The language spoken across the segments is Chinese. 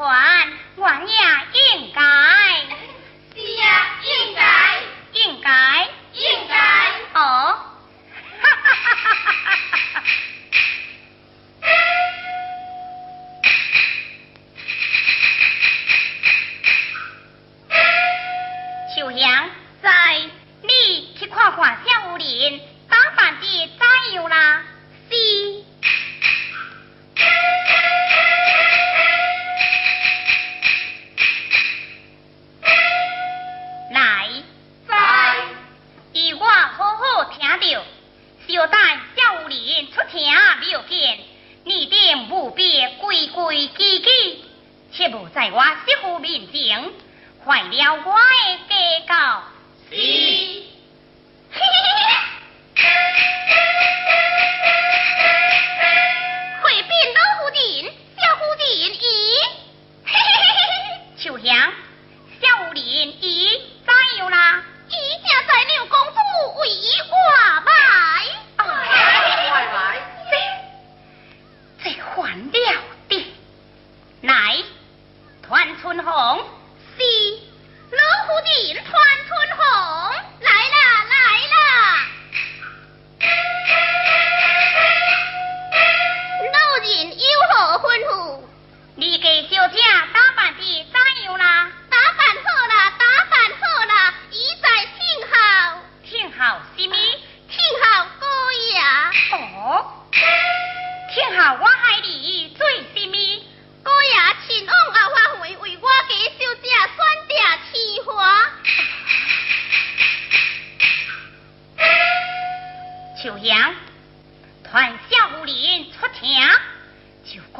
还，我也应该。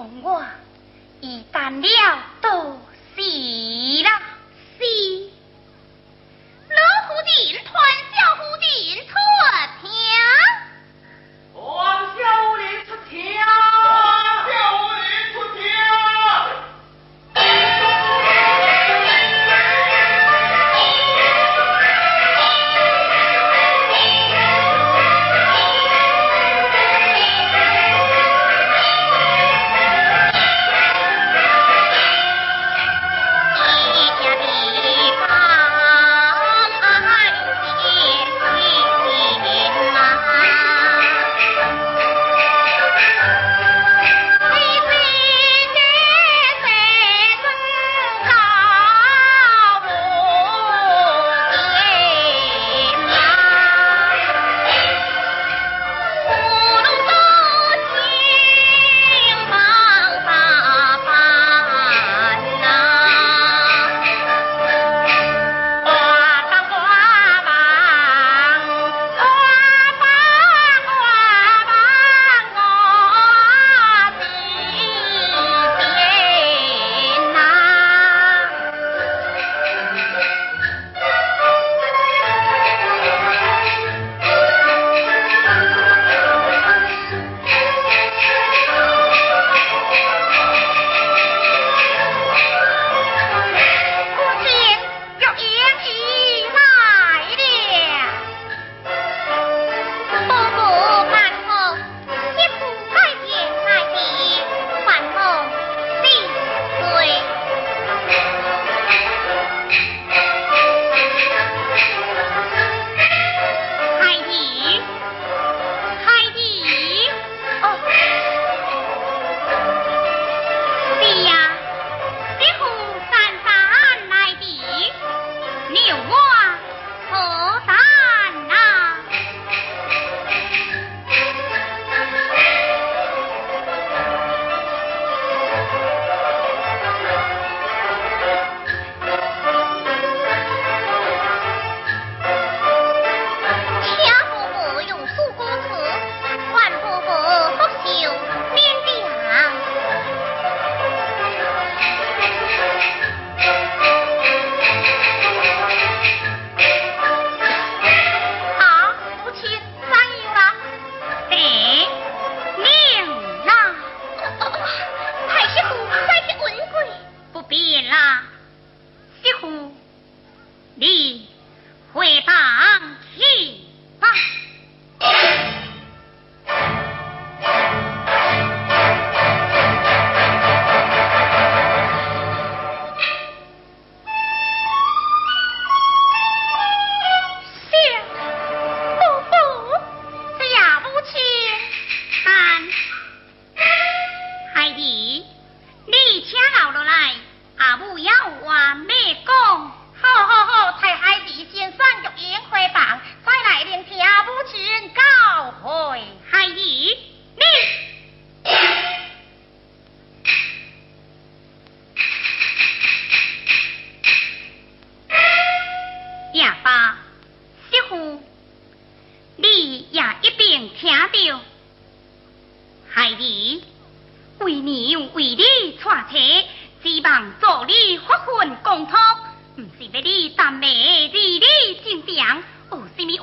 同我一旦了都死了死。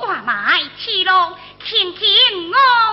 什么外卖去路，轻轻我我。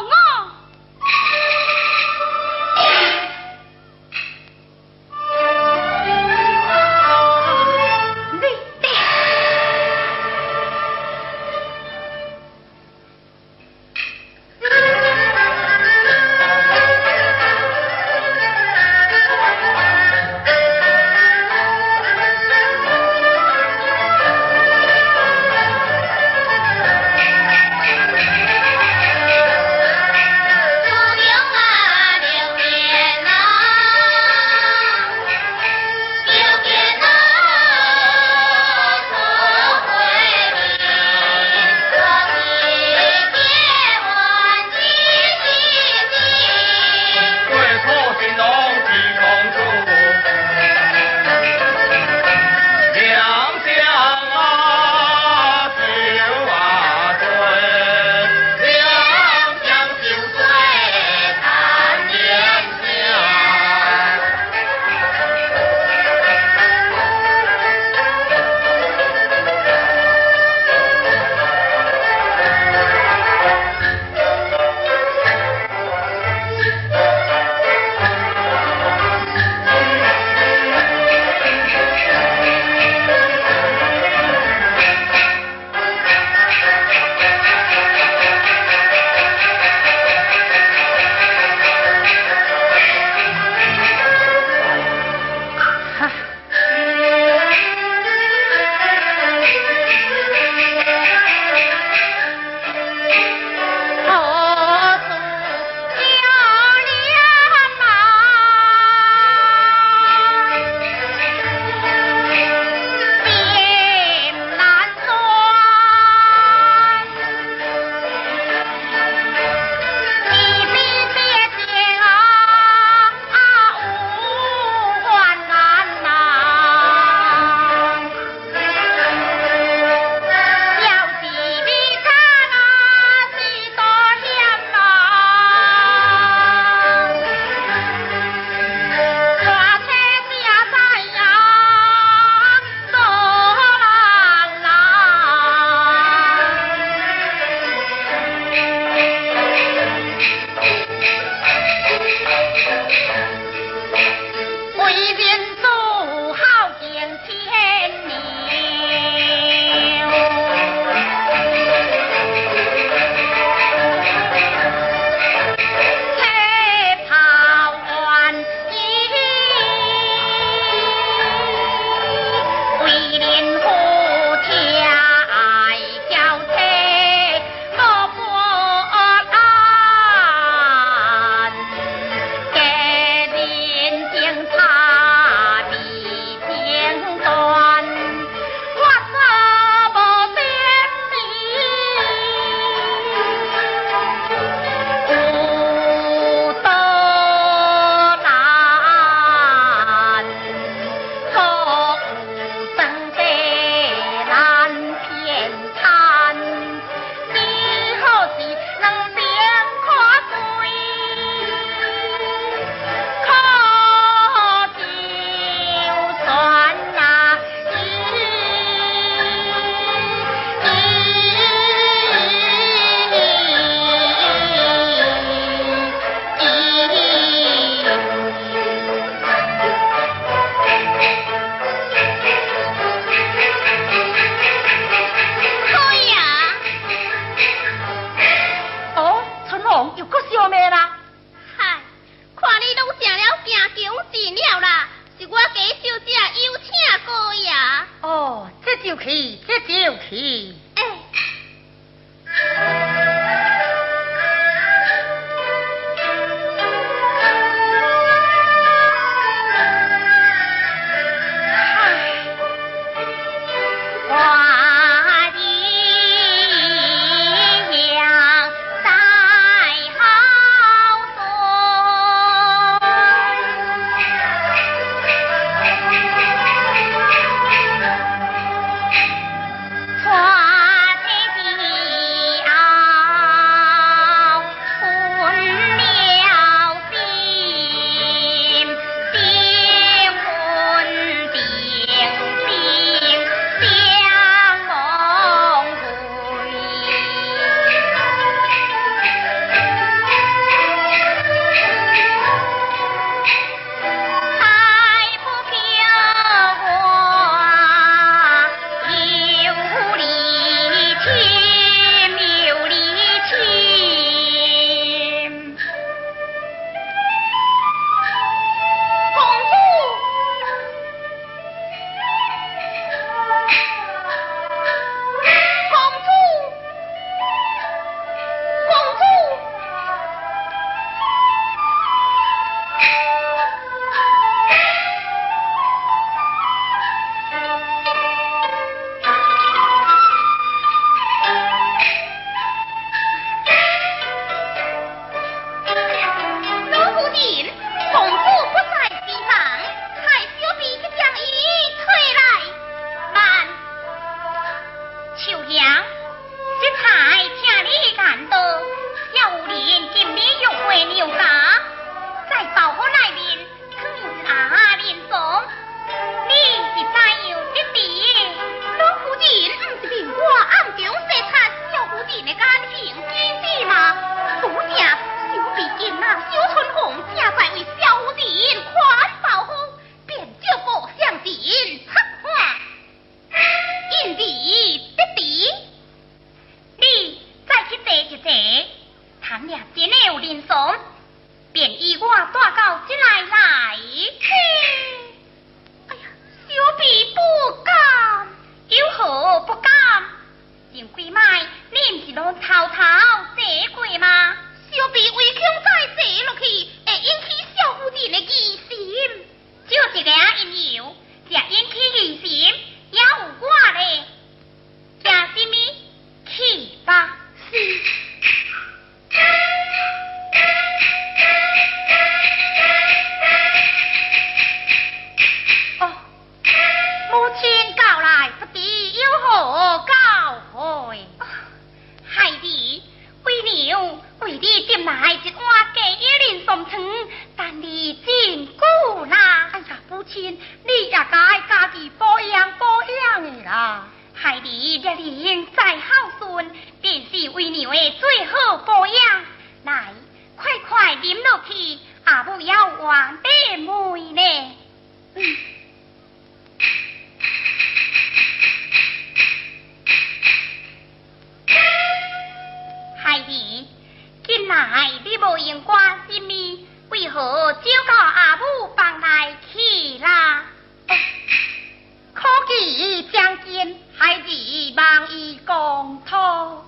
用关心你，为何就到阿母房来去啦？可期将军孩儿忘于公堂。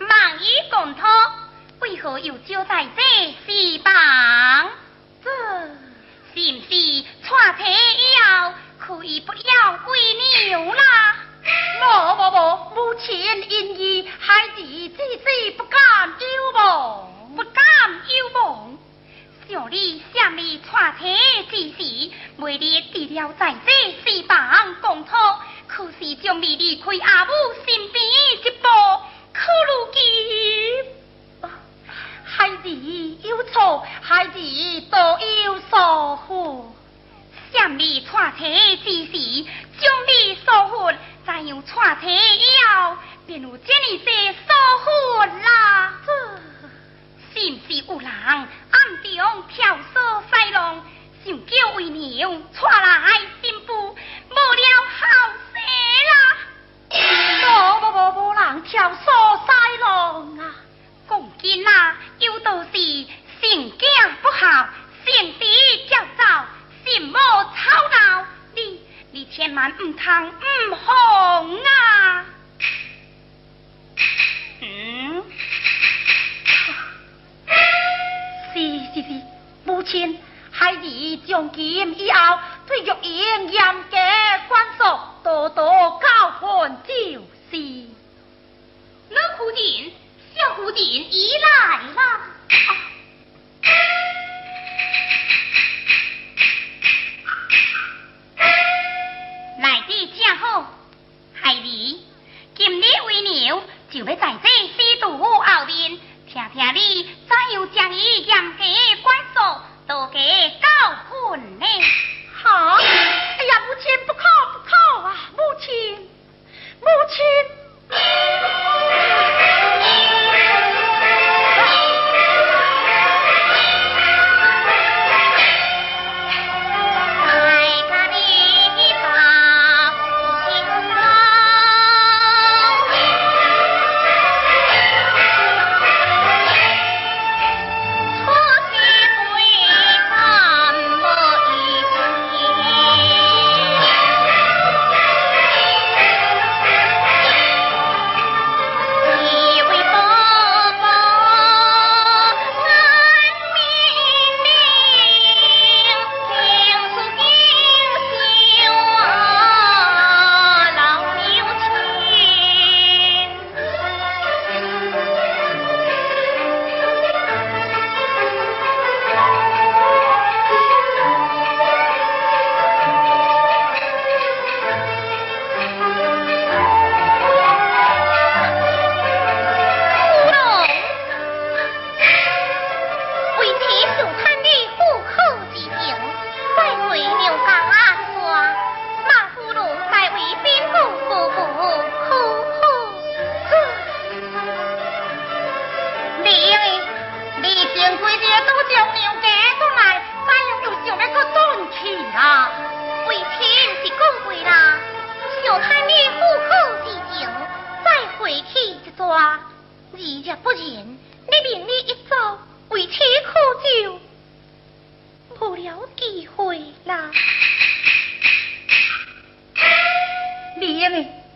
忘于公堂，为何又招在这四房？这是不是串妻以后，可以不要闺女了？前因于，孩子知子不敢有梦，不敢有梦。想你，想你，传妻之时，每日治了在这四方共讨。可是，就未离开阿母身边一步，可如今。孩子有错，孩子都有疏忽。想你传妻之时，就你疏忽。再样喘气以后，便有这里些疏忽就别在这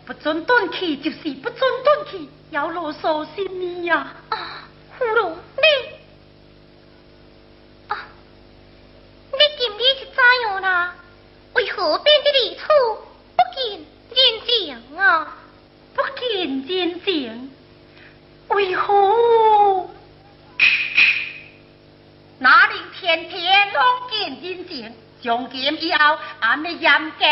不准断气就是不准断气，要啰嗦什你呀、啊！葫芦你，啊，你今日是怎样啦？为何变得如处不近人情啊？不近人情，为何？哪里天天拢见人情？从今以后，俺们严格。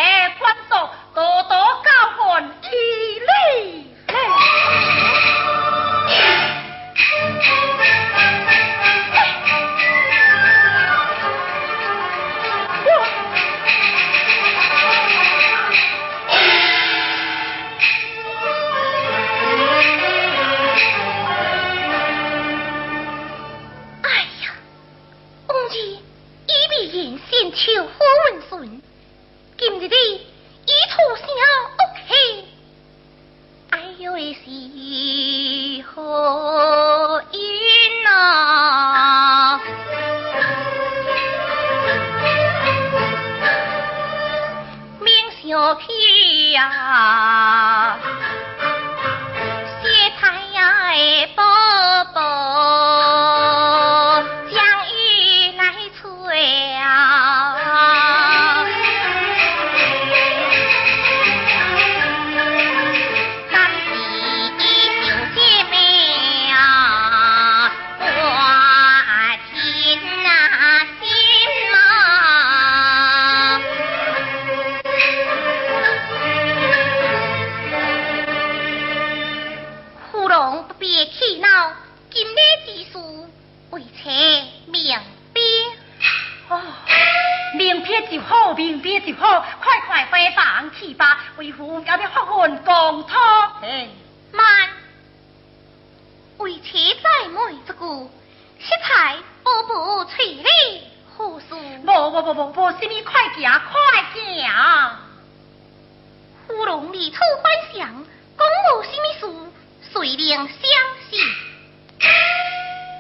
快快回房去吧，为父要你发奋共托。慢，为妻再问一句，食材不不处理，护士。不不不不不，什么快行快行。芙蓉离处幻想，讲务什么事，谁能相信？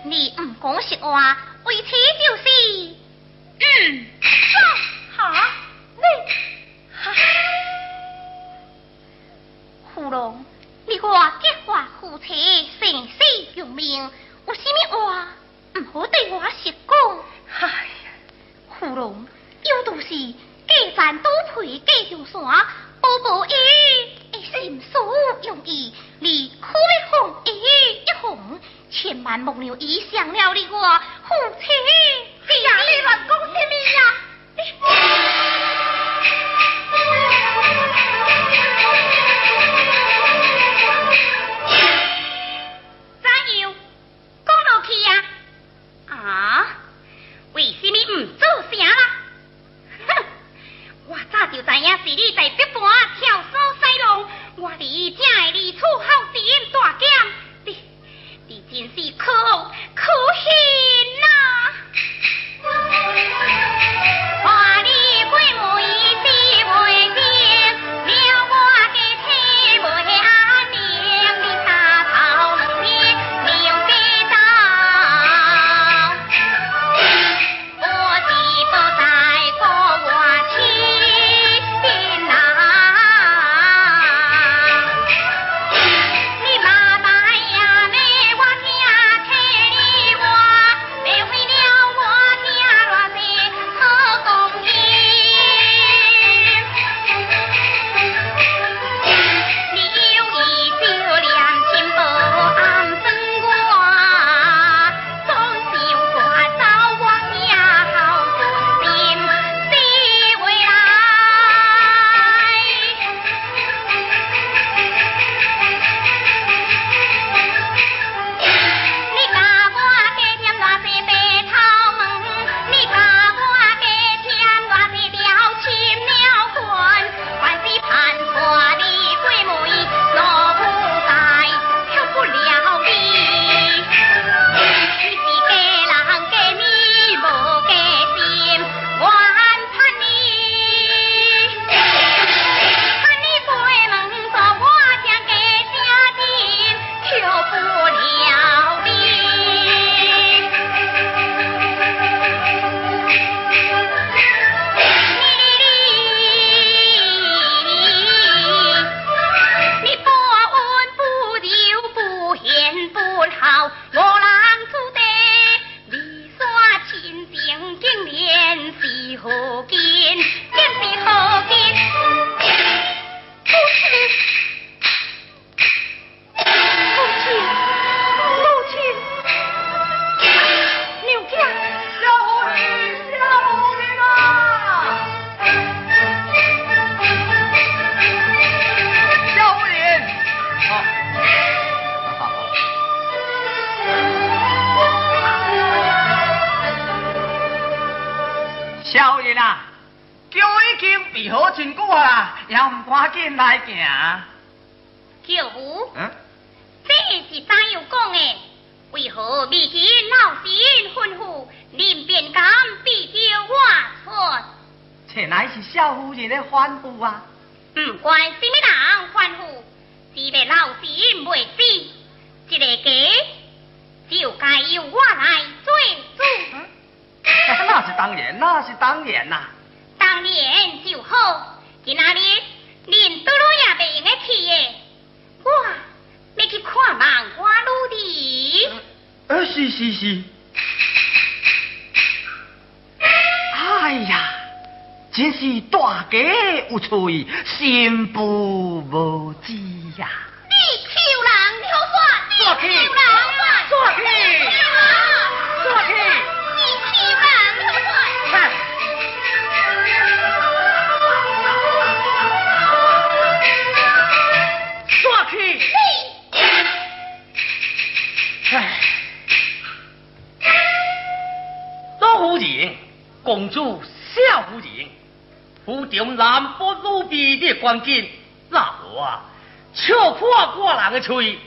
你唔讲实话，为妻就是嗯，好。哈，虎，你我结发夫妻，生死有命，有什么话唔好对我实讲？哎呀，芙蓉，有都是隔山多配，隔上山，宝宝伊一心所用意，你苦的哄伊一哄，千万莫让伊想了你我夫妻。哎呀，你乱讲什么呀？人敢比较我错？这乃是小夫人的欢呼啊！嗯，关什么人欢呼，一个老金未死，这个家就该由我来做主。那是当然，那是当然呐、当然就好，今仔日连多罗也袂用得去的。哇，你去看望我女弟。呃，是是。是真是大家有罪，心不无知呀、你跳人跳耍，你跳人跳耍，耍去，耍去，你跳人跳耍。公主，小虎人。府中南不路边的关键，老啊却破过人的嘴，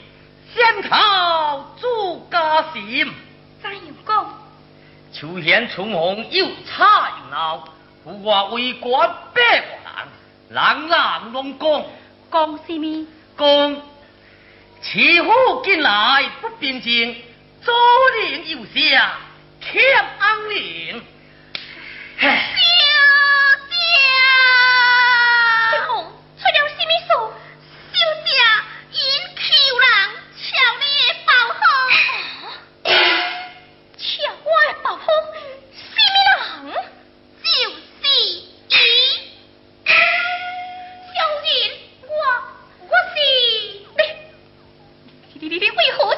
先靠朱家心。怎有功，秋天春红又插又闹，我为国百万人，人人拢讲。讲什么？讲，此府近来不平静，左人右舍欠安宁。你被魏侯